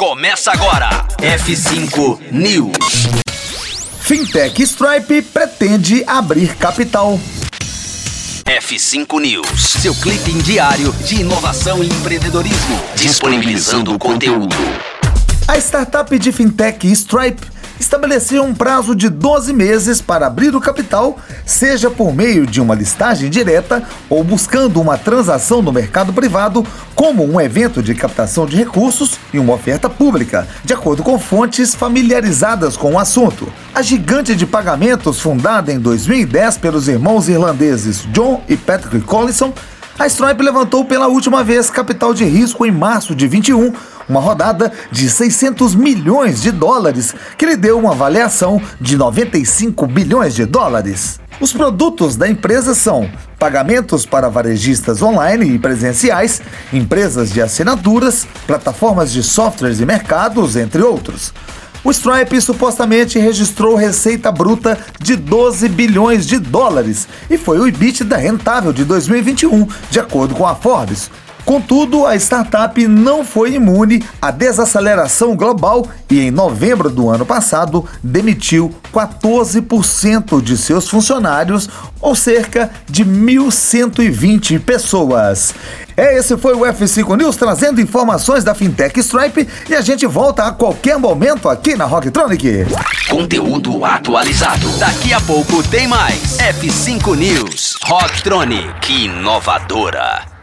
Começa agora. F5 News. Fintech Stripe pretende abrir capital. F5 News. Seu clipe diário de inovação e empreendedorismo. Disponibilizando o conteúdo. A startup de fintech Stripe estabeleceu um prazo de 12 meses para abrir o capital, seja por meio de uma listagem direta ou buscando uma transação no mercado privado, como um evento de captação de recursos e uma oferta pública, de acordo com fontes familiarizadas com o assunto. A gigante de pagamentos, fundada em 2010 pelos irmãos irlandeses John e Patrick Collison, a Stripe levantou pela última vez capital de risco em março de 21, uma rodada de 600 milhões de dólares, que lhe deu uma avaliação de 95 bilhões de dólares. Os produtos da empresa são pagamentos para varejistas online e presenciais, empresas de assinaturas, plataformas de softwares e mercados, entre outros. O Stripe supostamente registrou receita bruta de 12 bilhões de dólares e foi o EBITDA rentável de 2021, de acordo com a Forbes. Contudo, a startup não foi imune à desaceleração global e, em novembro do ano passado, demitiu 14% de seus funcionários, ou cerca de 1.120 pessoas. É, esse foi o F5 News trazendo informações da Fintech Stripe e a gente volta a qualquer momento aqui na Rocktronic. Conteúdo atualizado. Daqui a pouco tem mais. F5 News. Rocktronic. Inovadora.